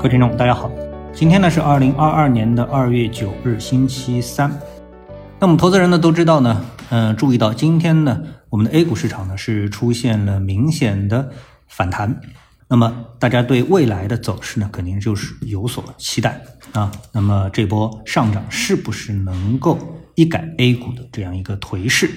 各位听众，大家好，今天呢是二零二二年的二月九日，星期三。那我们投资人呢都知道呢，嗯，注意到今天呢，我们的 A 股市场呢是出现了明显的反弹。那么大家对未来的走势呢，肯定就是有所期待啊。那么这波上涨是不是能够一改 A 股的这样一个颓势？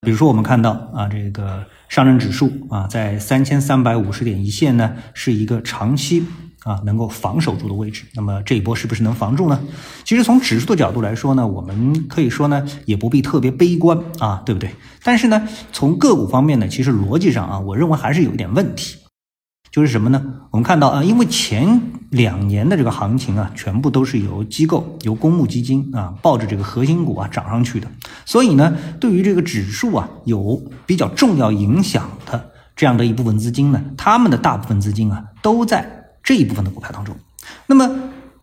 比如说我们看到啊，这个上证指数啊，在三千三百五十点一线呢，是一个长期。啊，能够防守住的位置，那么这一波是不是能防住呢？其实从指数的角度来说呢，我们可以说呢，也不必特别悲观啊，对不对？但是呢，从个股方面呢，其实逻辑上啊，我认为还是有一点问题，就是什么呢？我们看到啊，因为前两年的这个行情啊，全部都是由机构、由公募基金啊，抱着这个核心股啊涨上去的，所以呢，对于这个指数啊，有比较重要影响的这样的一部分资金呢，他们的大部分资金啊，都在。这一部分的股票当中，那么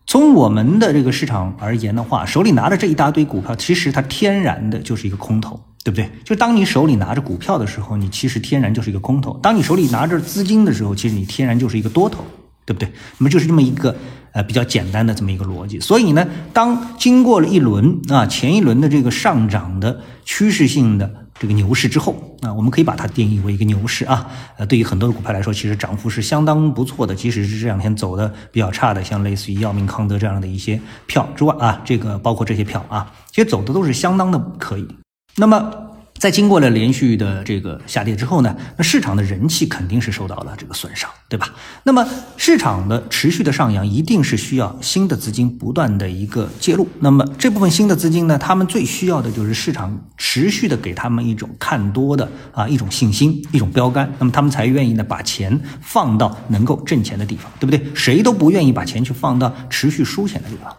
从我们的这个市场而言的话，手里拿着这一大堆股票，其实它天然的就是一个空头，对不对？就当你手里拿着股票的时候，你其实天然就是一个空头；当你手里拿着资金的时候，其实你天然就是一个多头，对不对？那么就是这么一个呃比较简单的这么一个逻辑。所以呢，当经过了一轮啊前一轮的这个上涨的趋势性的。这个牛市之后啊，我们可以把它定义为一个牛市啊。呃，对于很多的股票来说，其实涨幅是相当不错的。即使是这两天走的比较差的，像类似于药明康德这样的一些票之外啊，这个包括这些票啊，其实走的都是相当的可以。那么。在经过了连续的这个下跌之后呢，那市场的人气肯定是受到了这个损伤，对吧？那么市场的持续的上扬，一定是需要新的资金不断的一个介入。那么这部分新的资金呢，他们最需要的就是市场持续的给他们一种看多的啊一种信心，一种标杆，那么他们才愿意呢把钱放到能够挣钱的地方，对不对？谁都不愿意把钱去放到持续输钱的地方。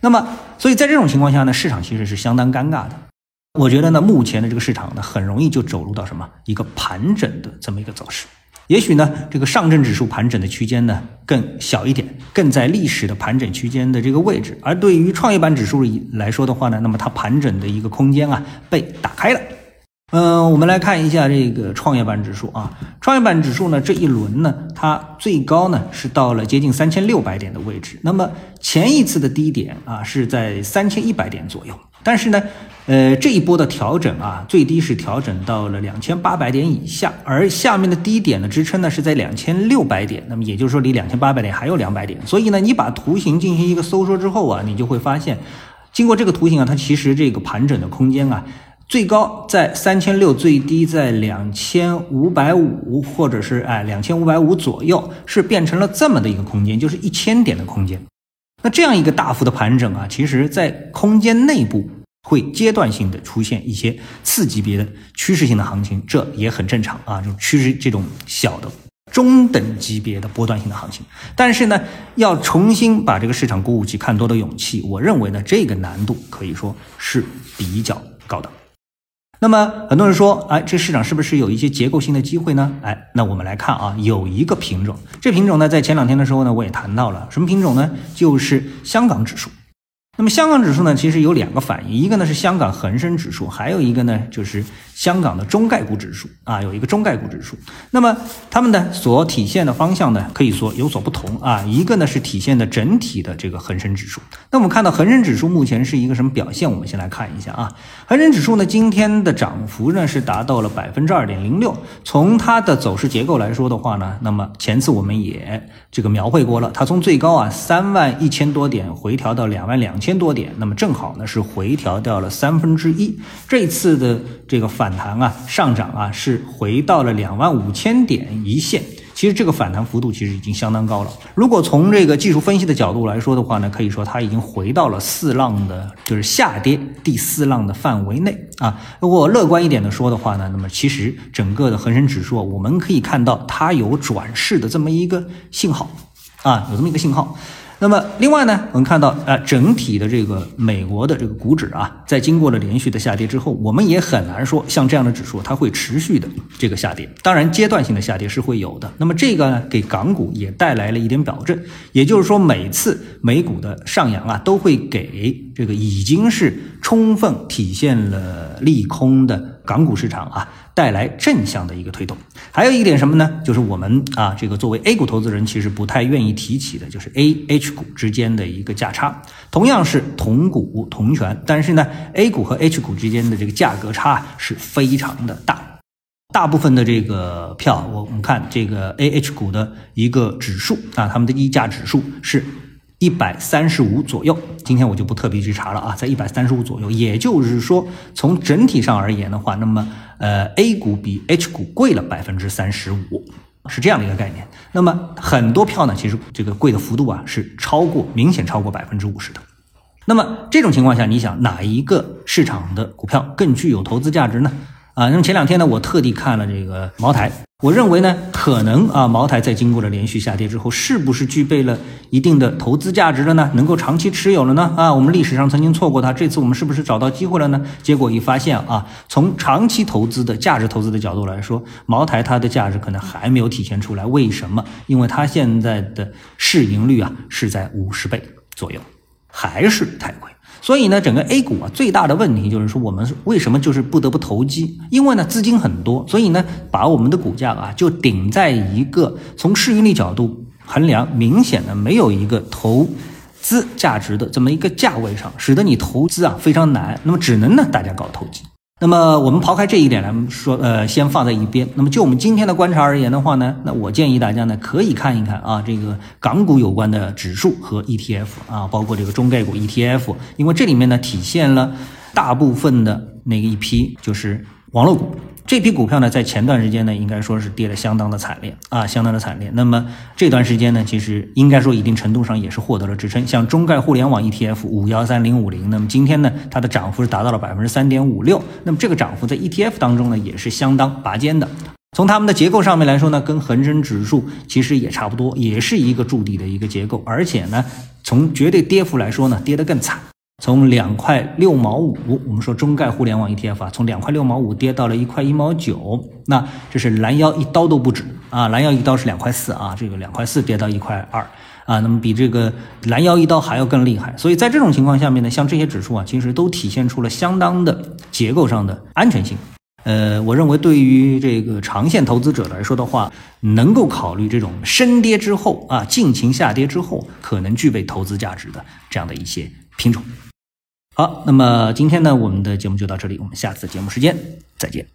那么，所以在这种情况下呢，市场其实是相当尴尬的。我觉得呢，目前的这个市场呢，很容易就走入到什么一个盘整的这么一个走势。也许呢，这个上证指数盘整的区间呢更小一点，更在历史的盘整区间的这个位置。而对于创业板指数来说的话呢，那么它盘整的一个空间啊被打开了。嗯，我们来看一下这个创业板指数啊，创业板指数呢这一轮呢，它最高呢是到了接近三千六百点的位置。那么前一次的低点啊是在三千一百点左右。但是呢，呃，这一波的调整啊，最低是调整到了两千八百点以下，而下面的低点的支撑呢是在两千六百点，那么也就是说离两千八百点还有两百点。所以呢，你把图形进行一个收缩之后啊，你就会发现，经过这个图形啊，它其实这个盘整的空间啊，最高在三千六，最低在两千五百五，或者是哎两千五百五左右，是变成了这么的一个空间，就是一千点的空间。那这样一个大幅的盘整啊，其实在空间内部会阶段性的出现一些次级别的趋势性的行情，这也很正常啊。这种趋势这种小的中等级别的波段性的行情，但是呢，要重新把这个市场鼓舞起看多的勇气，我认为呢，这个难度可以说是比较高的。那么很多人说，哎，这市场是不是有一些结构性的机会呢？哎，那我们来看啊，有一个品种，这品种呢，在前两天的时候呢，我也谈到了，什么品种呢？就是香港指数。那么香港指数呢，其实有两个反应，一个呢是香港恒生指数，还有一个呢就是香港的中概股指数啊，有一个中概股指数。那么它们呢所体现的方向呢，可以说有所不同啊。一个呢是体现的整体的这个恒生指数。那我们看到恒生指数目前是一个什么表现？我们先来看一下啊，恒生指数呢今天的涨幅呢是达到了百分之二点零六。从它的走势结构来说的话呢，那么前次我们也这个描绘过了，它从最高啊三万一千多点回调到两万两。千多点，那么正好呢是回调掉了三分之一。这次的这个反弹啊，上涨啊是回到了两万五千点一线。其实这个反弹幅度其实已经相当高了。如果从这个技术分析的角度来说的话呢，可以说它已经回到了四浪的，就是下跌第四浪的范围内啊。如果乐观一点的说的话呢，那么其实整个的恒生指数，我们可以看到它有转势的这么一个信号啊，有这么一个信号。那么，另外呢，我们看到，啊，整体的这个美国的这个股指啊，在经过了连续的下跌之后，我们也很难说像这样的指数它会持续的这个下跌。当然，阶段性的下跌是会有的。那么，这个呢，给港股也带来了一点保证，也就是说，每次美股的上扬啊，都会给这个已经是充分体现了利空的港股市场啊带来正向的一个推动。还有一点什么呢？就是我们啊这个作为 A 股投资人，其实不太愿意提起的，就是 A、H 股之间的一个价差。同样是同股同权，但是呢，A 股和 H 股之间的这个价格差是非常的大。大部分的这个票，我们看这个 A H 股的一个指数啊，他们的溢价指数是一百三十五左右。今天我就不特别去查了啊，在一百三十五左右。也就是说，从整体上而言的话，那么呃 A 股比 H 股贵了百分之三十五，是这样的一个概念。那么很多票呢，其实这个贵的幅度啊是超过明显超过百分之五十的。那么这种情况下，你想哪一个市场的股票更具有投资价值呢？啊，那么前两天呢，我特地看了这个茅台，我认为呢，可能啊，茅台在经过了连续下跌之后，是不是具备了一定的投资价值了呢？能够长期持有了呢？啊，我们历史上曾经错过它，这次我们是不是找到机会了呢？结果一发现啊，从长期投资的价值投资的角度来说，茅台它的价值可能还没有体现出来。为什么？因为它现在的市盈率啊是在五十倍左右，还是太贵。所以呢，整个 A 股啊，最大的问题就是说，我们为什么就是不得不投机？因为呢，资金很多，所以呢，把我们的股价啊，就顶在一个从市盈率角度衡量明显的没有一个投资价值的这么一个价位上，使得你投资啊非常难。那么只能呢，大家搞投机。那么我们抛开这一点来说，呃，先放在一边。那么就我们今天的观察而言的话呢，那我建议大家呢可以看一看啊，这个港股有关的指数和 ETF 啊，包括这个中概股 ETF，因为这里面呢体现了大部分的那个一批就是网络股。这批股票呢，在前段时间呢，应该说是跌得相当的惨烈啊，相当的惨烈。那么这段时间呢，其实应该说一定程度上也是获得了支撑。像中概互联网 ETF 五幺三零五零，那么今天呢，它的涨幅是达到了百分之三点五六。那么这个涨幅在 ETF 当中呢，也是相当拔尖的。从它们的结构上面来说呢，跟恒生指数其实也差不多，也是一个筑底的一个结构。而且呢，从绝对跌幅来说呢，跌得更惨。从两块六毛五，我们说中概互联网 ETF 啊，从两块六毛五跌到了一块一毛九，那这是拦腰一刀都不止啊！拦腰一刀是两块四啊，这个两块四跌到一块二啊，那么比这个拦腰一刀还要更厉害。所以在这种情况下面呢，像这些指数啊，其实都体现出了相当的结构上的安全性。呃，我认为对于这个长线投资者来说的话，能够考虑这种深跌之后啊，尽情下跌之后，可能具备投资价值的这样的一些品种。好，那么今天呢，我们的节目就到这里，我们下次节目时间再见。